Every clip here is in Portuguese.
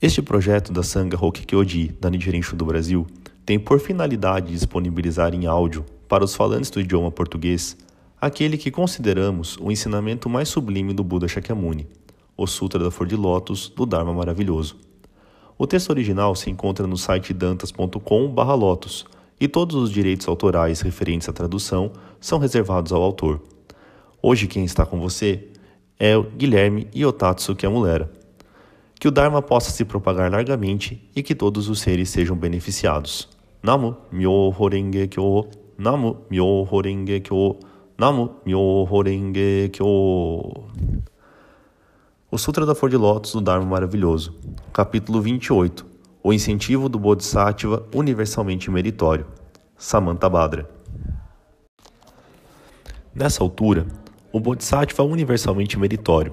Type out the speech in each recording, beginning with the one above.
Este projeto da Sangha Hokkyoji da Nichiren do Brasil tem por finalidade disponibilizar em áudio para os falantes do idioma português aquele que consideramos o ensinamento mais sublime do Buda Shakyamuni, o Sutra da Flor de Lótus do Dharma Maravilhoso. O texto original se encontra no site dantas.com/lotus e todos os direitos autorais referentes à tradução são reservados ao autor. Hoje quem está com você é Guilherme Iotatsu Kiamulera que o Dharma possa se propagar largamente e que todos os seres sejam beneficiados. Namu Myoho Renge Kyo, Namu Myoho Renge Kyo, Namu Myoho Renge Kyo. O Sutra da Flor de Lótus do Dharma Maravilhoso, capítulo 28. O incentivo do Bodhisattva universalmente meritório. Samantabhadra. Nessa altura, o Bodhisattva universalmente meritório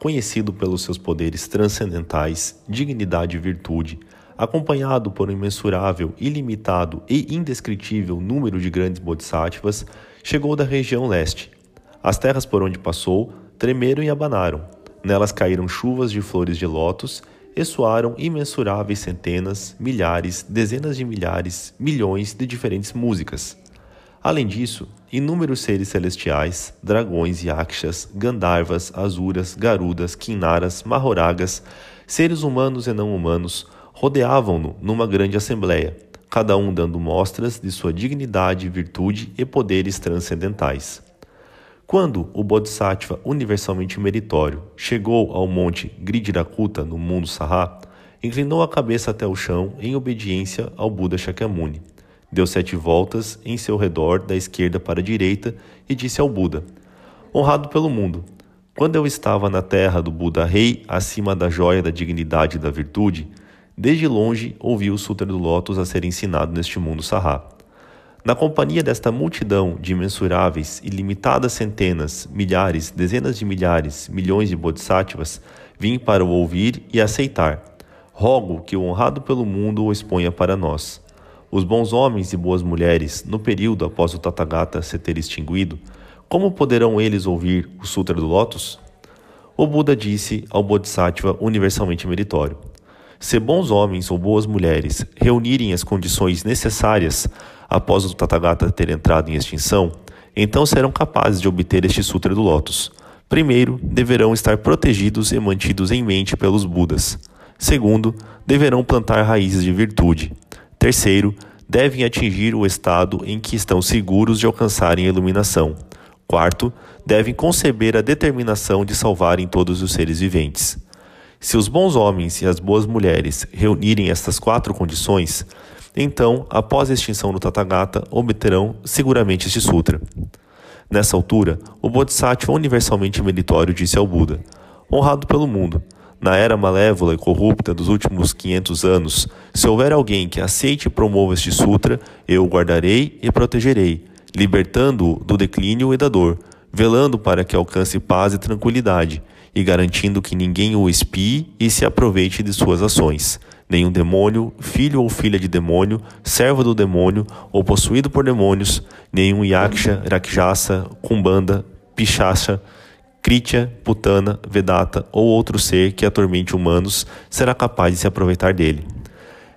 conhecido pelos seus poderes transcendentais, dignidade e virtude, acompanhado por um imensurável, ilimitado e indescritível número de grandes bodhisattvas, chegou da região leste. As terras por onde passou tremeram e abanaram. Nelas caíram chuvas de flores de lótus e soaram imensuráveis centenas, milhares, dezenas de milhares, milhões de diferentes músicas. Além disso, inúmeros seres celestiais, dragões, yakshas, gandharvas, asuras, garudas, quinaras, mahoragas, seres humanos e não humanos, rodeavam-no numa grande assembleia, cada um dando mostras de sua dignidade, virtude e poderes transcendentais. Quando o Bodhisattva universalmente meritório chegou ao monte Gridirakuta no mundo Saha, inclinou a cabeça até o chão em obediência ao Buda Shakyamuni. Deu sete voltas em seu redor, da esquerda para a direita, e disse ao Buda: Honrado pelo mundo, quando eu estava na terra do Buda Rei, acima da joia da dignidade e da virtude, desde longe ouvi o Sutra do Lótus a ser ensinado neste mundo Sahá. Na companhia desta multidão de imensuráveis, ilimitadas centenas, milhares, dezenas de milhares, milhões de bodhisattvas, vim para o ouvir e aceitar. Rogo que o honrado pelo mundo o exponha para nós. Os bons homens e boas mulheres, no período após o Tathagata se ter extinguido, como poderão eles ouvir o Sutra do Lótus? O Buda disse ao Bodhisattva universalmente meritório: Se bons homens ou boas mulheres reunirem as condições necessárias após o Tathagata ter entrado em extinção, então serão capazes de obter este Sutra do Lótus. Primeiro, deverão estar protegidos e mantidos em mente pelos Budas. Segundo, deverão plantar raízes de virtude. Terceiro, devem atingir o estado em que estão seguros de alcançarem a iluminação. Quarto, devem conceber a determinação de salvarem todos os seres viventes. Se os bons homens e as boas mulheres reunirem estas quatro condições, então, após a extinção do Tathagata, obterão seguramente este sutra. Nessa altura, o Bodhisattva universalmente meritório disse ao Buda: Honrado pelo mundo, na era malévola e corrupta dos últimos 500 anos, se houver alguém que aceite e promova este sutra, eu o guardarei e protegerei, libertando-o do declínio e da dor, velando para que alcance paz e tranquilidade, e garantindo que ninguém o espie e se aproveite de suas ações. Nenhum demônio, filho ou filha de demônio, servo do demônio ou possuído por demônios, nenhum yaksha, rakshasa, kumbanda, pichacha, Kritya, Putana, Vedata ou outro ser que atormente humanos será capaz de se aproveitar dele.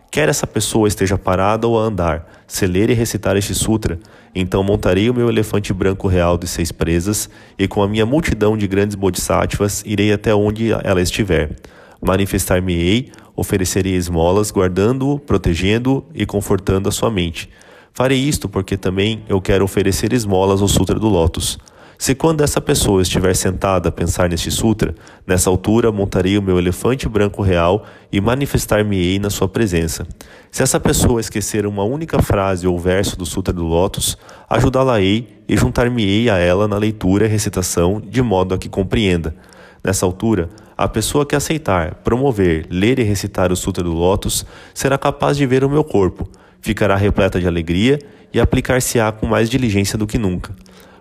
Quer essa pessoa esteja parada ou a andar, se ler e recitar este sutra, então montarei o meu elefante branco real de seis presas e com a minha multidão de grandes bodhisattvas irei até onde ela estiver. Manifestar-me-ei, oferecerei esmolas, guardando-o, protegendo-o e confortando a sua mente. Farei isto porque também eu quero oferecer esmolas ao Sutra do Lótus. Se quando essa pessoa estiver sentada a pensar neste sutra, nessa altura montarei o meu elefante branco real e manifestar-me-ei na sua presença. Se essa pessoa esquecer uma única frase ou verso do Sutra do Lótus, ajudá-la-ei e juntar-me-ei a ela na leitura e recitação, de modo a que compreenda. Nessa altura, a pessoa que aceitar, promover, ler e recitar o Sutra do Lótus será capaz de ver o meu corpo, ficará repleta de alegria e aplicar-se-á com mais diligência do que nunca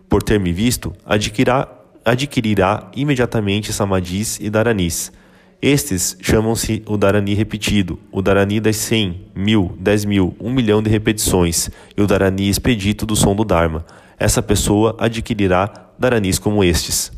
por ter me visto, adquirirá, adquirirá imediatamente samadhis e dharanis. Estes chamam-se o dharani repetido, o dharani das cem, mil, dez mil, um milhão de repetições e o dharani expedito do som do Dharma. Essa pessoa adquirirá dharanis como estes.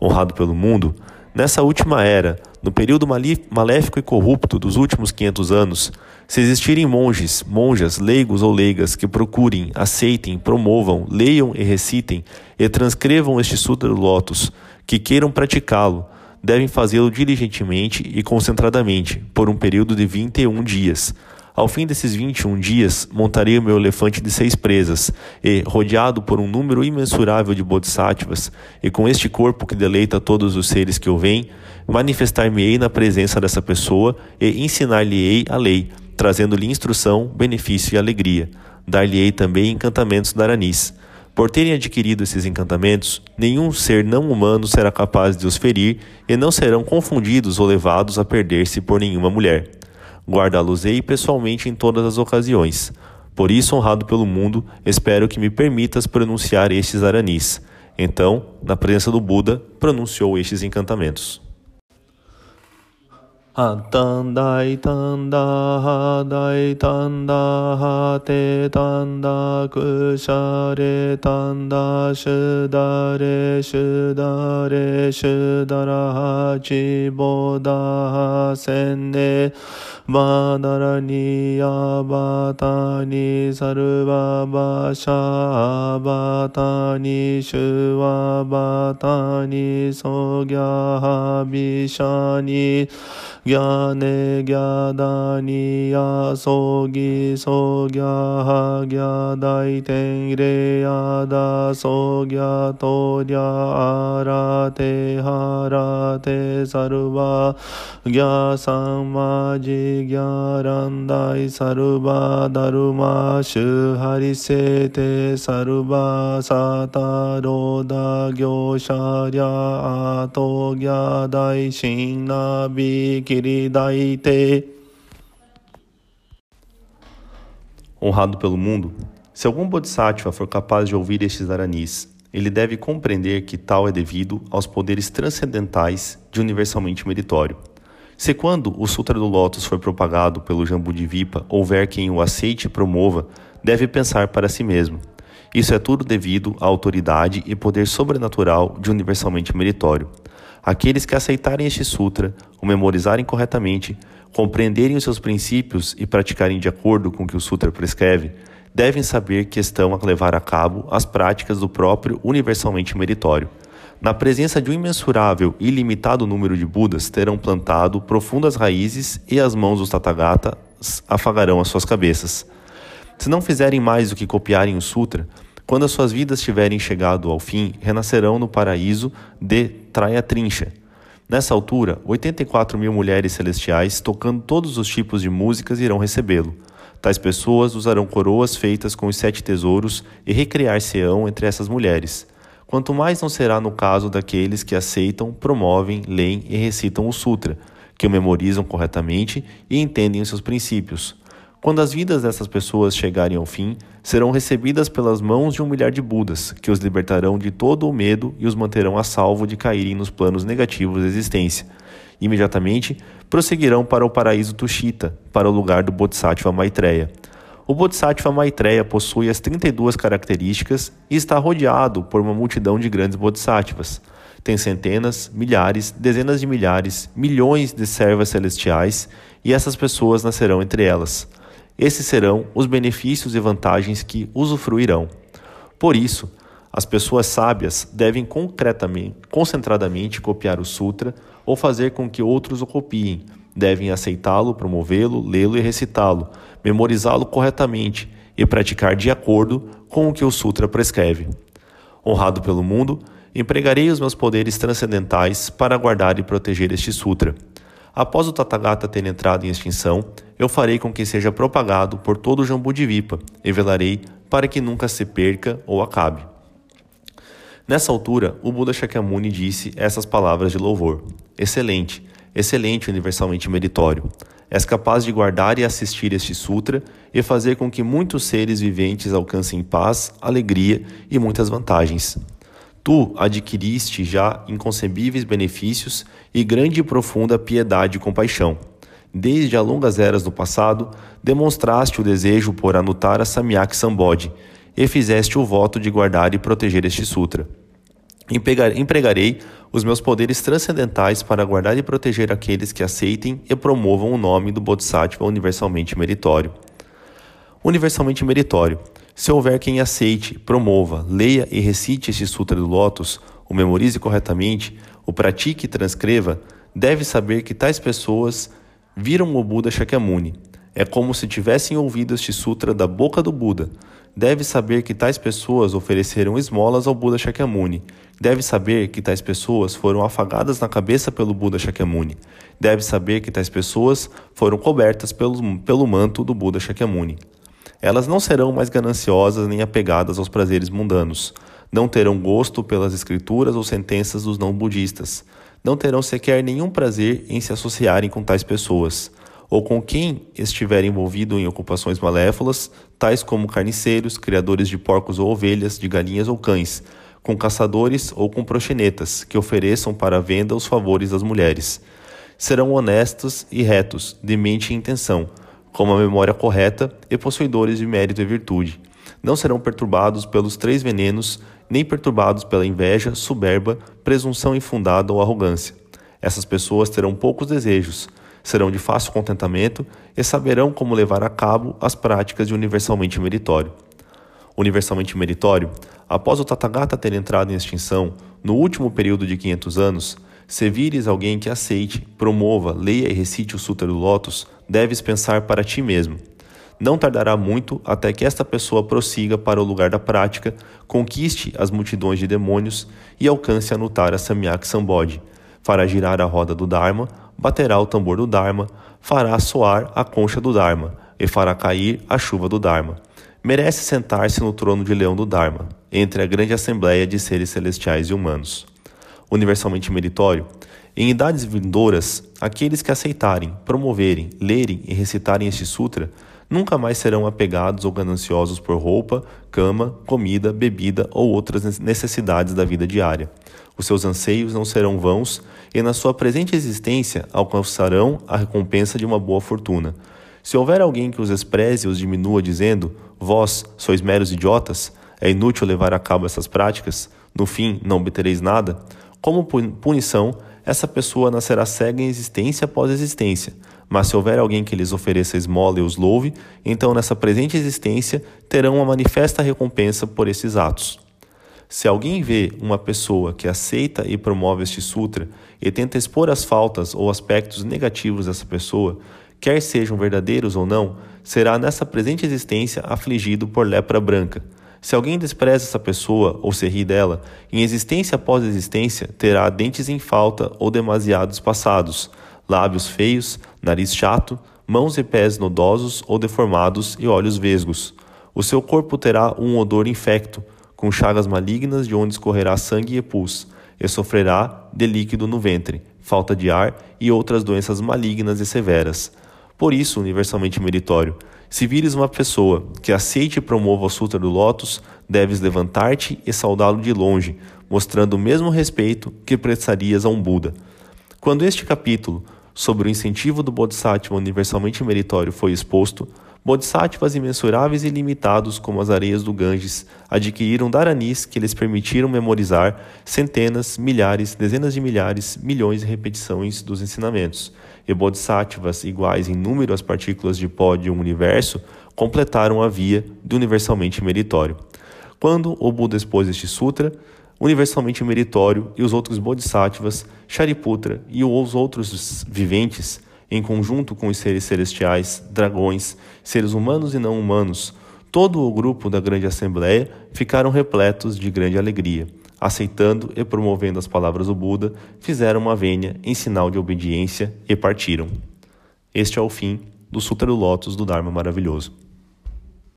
Honrado pelo mundo, nessa última era, no período maléfico e corrupto dos últimos 500 anos, se existirem monges, monjas, leigos ou leigas que procurem, aceitem, promovam, leiam e recitem e transcrevam este Sutra do Lótus, que queiram praticá-lo, devem fazê-lo diligentemente e concentradamente, por um período de 21 dias. Ao fim desses 21 dias, montarei o meu elefante de seis presas, e, rodeado por um número imensurável de bodhisattvas, e com este corpo que deleita todos os seres que eu veem, manifestar-me-ei na presença dessa pessoa e ensinar-lhe-ei a lei, trazendo-lhe instrução, benefício e alegria. Dar-lhe-ei também encantamentos da Aranis. Por terem adquirido esses encantamentos, nenhum ser não humano será capaz de os ferir e não serão confundidos ou levados a perder-se por nenhuma mulher. Guardá-los-ei pessoalmente em todas as ocasiões. Por isso, honrado pelo mundo, espero que me permitas pronunciar estes aranis. Então, na presença do Buda, pronunciou estes encantamentos. Atandai tanda hadai tanda hate tanda kushare tanda shudare shudare shudara hachi boda senne バダラニアバタニサルババシャバタニシュワバタニソギャハビシャニギャネギャダニヤソギソギャハギャダイテンレヤダソギャトリャアラテハラテサルバギャサンマジ gyadai shinnabi Honrado pelo mundo, se algum bodhisattva for capaz de ouvir estes aranis, ele deve compreender que tal é devido aos poderes transcendentais de universalmente meritório. Se quando o Sutra do Lótus for propagado pelo Jambudvipa houver quem o aceite e promova, deve pensar para si mesmo. Isso é tudo devido à autoridade e poder sobrenatural de universalmente meritório. Aqueles que aceitarem este sutra, o memorizarem corretamente, compreenderem os seus princípios e praticarem de acordo com o que o sutra prescreve, devem saber que estão a levar a cabo as práticas do próprio universalmente meritório. Na presença de um imensurável e ilimitado número de Budas, terão plantado profundas raízes e as mãos dos Tathagatas afagarão as suas cabeças. Se não fizerem mais do que copiarem o sutra, quando as suas vidas tiverem chegado ao fim, renascerão no paraíso de Traya-Trincha. Nessa altura, 84 mil mulheres celestiais, tocando todos os tipos de músicas, irão recebê-lo. Tais pessoas usarão coroas feitas com os sete tesouros e recriar-se-ão entre essas mulheres. Quanto mais não será no caso daqueles que aceitam, promovem, leem e recitam o Sutra, que o memorizam corretamente e entendem os seus princípios. Quando as vidas dessas pessoas chegarem ao fim, serão recebidas pelas mãos de um milhar de Budas, que os libertarão de todo o medo e os manterão a salvo de caírem nos planos negativos da existência. Imediatamente, prosseguirão para o paraíso Tushita, para o lugar do Bodhisattva Maitreya. O Bodhisattva Maitreya possui as 32 características e está rodeado por uma multidão de grandes Bodhisattvas. Tem centenas, milhares, dezenas de milhares, milhões de servas celestiais e essas pessoas nascerão entre elas. Esses serão os benefícios e vantagens que usufruirão. Por isso, as pessoas sábias devem concretamente, concentradamente copiar o Sutra ou fazer com que outros o copiem. Devem aceitá-lo, promovê-lo, lê-lo e recitá-lo, memorizá-lo corretamente e praticar de acordo com o que o Sutra prescreve. Honrado pelo mundo, empregarei os meus poderes transcendentais para guardar e proteger este Sutra. Após o Tathagata ter entrado em extinção, eu farei com que seja propagado por todo o Jambudvipa e velarei para que nunca se perca ou acabe. Nessa altura, o Buda Shakyamuni disse essas palavras de louvor: Excelente, excelente universalmente meritório. És capaz de guardar e assistir este sutra e fazer com que muitos seres viventes alcancem paz, alegria e muitas vantagens. Tu adquiriste já inconcebíveis benefícios e grande e profunda piedade e compaixão. Desde as longas eras do passado, demonstraste o desejo por anotar a Samyak Sambodhi e fizeste o voto de guardar e proteger este sutra. Empregarei os meus poderes transcendentais para guardar e proteger aqueles que aceitem e promovam o nome do Bodhisattva universalmente meritório. Universalmente meritório. Se houver quem aceite, promova, leia e recite este Sutra do Lótus, o memorize corretamente, o pratique e transcreva, deve saber que tais pessoas viram o Buda Shakyamuni. É como se tivessem ouvido este sutra da boca do Buda. Deve saber que tais pessoas ofereceram esmolas ao Buda Shakyamuni. Deve saber que tais pessoas foram afagadas na cabeça pelo Buda Shakyamuni. Deve saber que tais pessoas foram cobertas pelo, pelo manto do Buda Shakyamuni. Elas não serão mais gananciosas nem apegadas aos prazeres mundanos. Não terão gosto pelas escrituras ou sentenças dos não-budistas. Não terão sequer nenhum prazer em se associarem com tais pessoas, ou com quem estiver envolvido em ocupações malévolas, tais como carniceiros, criadores de porcos ou ovelhas, de galinhas ou cães, com caçadores ou com proxenetas, que ofereçam para venda os favores das mulheres. Serão honestos e retos, de mente e intenção com uma memória correta e possuidores de mérito e virtude. Não serão perturbados pelos três venenos, nem perturbados pela inveja, soberba, presunção infundada ou arrogância. Essas pessoas terão poucos desejos, serão de fácil contentamento e saberão como levar a cabo as práticas de universalmente meritório. Universalmente meritório, após o Tathagata ter entrado em extinção, no último período de 500 anos, se vires alguém que aceite, promova, leia e recite o Sutra do Lótus, deves pensar para ti mesmo. Não tardará muito até que esta pessoa prossiga para o lugar da prática, conquiste as multidões de demônios e alcance a nutar a Samyak Sambodhi. Fará girar a roda do Dharma, baterá o tambor do Dharma, fará soar a concha do Dharma e fará cair a chuva do Dharma. Merece sentar-se no trono de leão do Dharma, entre a grande assembleia de seres celestiais e humanos universalmente meritório, em idades vindouras, aqueles que aceitarem, promoverem, lerem e recitarem este sutra nunca mais serão apegados ou gananciosos por roupa, cama, comida, bebida ou outras necessidades da vida diária. Os seus anseios não serão vãos e, na sua presente existência, alcançarão a recompensa de uma boa fortuna. Se houver alguém que os despreze e os diminua, dizendo: Vós sois meros idiotas, é inútil levar a cabo essas práticas, no fim não obtereis nada, como punição, essa pessoa nascerá cega em existência após existência. Mas se houver alguém que lhes ofereça esmola e os louve, então nessa presente existência terão uma manifesta recompensa por esses atos. Se alguém vê uma pessoa que aceita e promove este sutra e tenta expor as faltas ou aspectos negativos dessa pessoa, quer sejam verdadeiros ou não, será nessa presente existência afligido por lepra branca se alguém despreza essa pessoa ou se ri dela, em existência após existência, terá dentes em falta ou demasiados passados, lábios feios, nariz chato, mãos e pés nodosos ou deformados e olhos vesgos. O seu corpo terá um odor infecto, com chagas malignas de onde escorrerá sangue e pus, e sofrerá de líquido no ventre, falta de ar e outras doenças malignas e severas. Por isso, universalmente meritório, se vires uma pessoa que aceite e promova o Sutra do Lótus, deves levantar-te e saudá-lo de longe, mostrando o mesmo respeito que prestarias a um Buda. Quando este capítulo sobre o incentivo do Bodhisattva universalmente meritório foi exposto, Bodhisattvas imensuráveis e ilimitados como as areias do Ganges adquiriram Dharanis que lhes permitiram memorizar centenas, milhares, dezenas de milhares, milhões de repetições dos ensinamentos. E Bodhisattvas iguais em número às partículas de pó de um universo completaram a via do universalmente meritório. Quando o Buda expôs este sutra, universalmente meritório e os outros Bodhisattvas, Shariputra e os outros viventes em conjunto com os seres celestiais, dragões, seres humanos e não humanos, todo o grupo da grande assembleia ficaram repletos de grande alegria. Aceitando e promovendo as palavras do Buda, fizeram uma vênia em sinal de obediência e partiram. Este é o fim do Sutra do Lótus do Dharma Maravilhoso.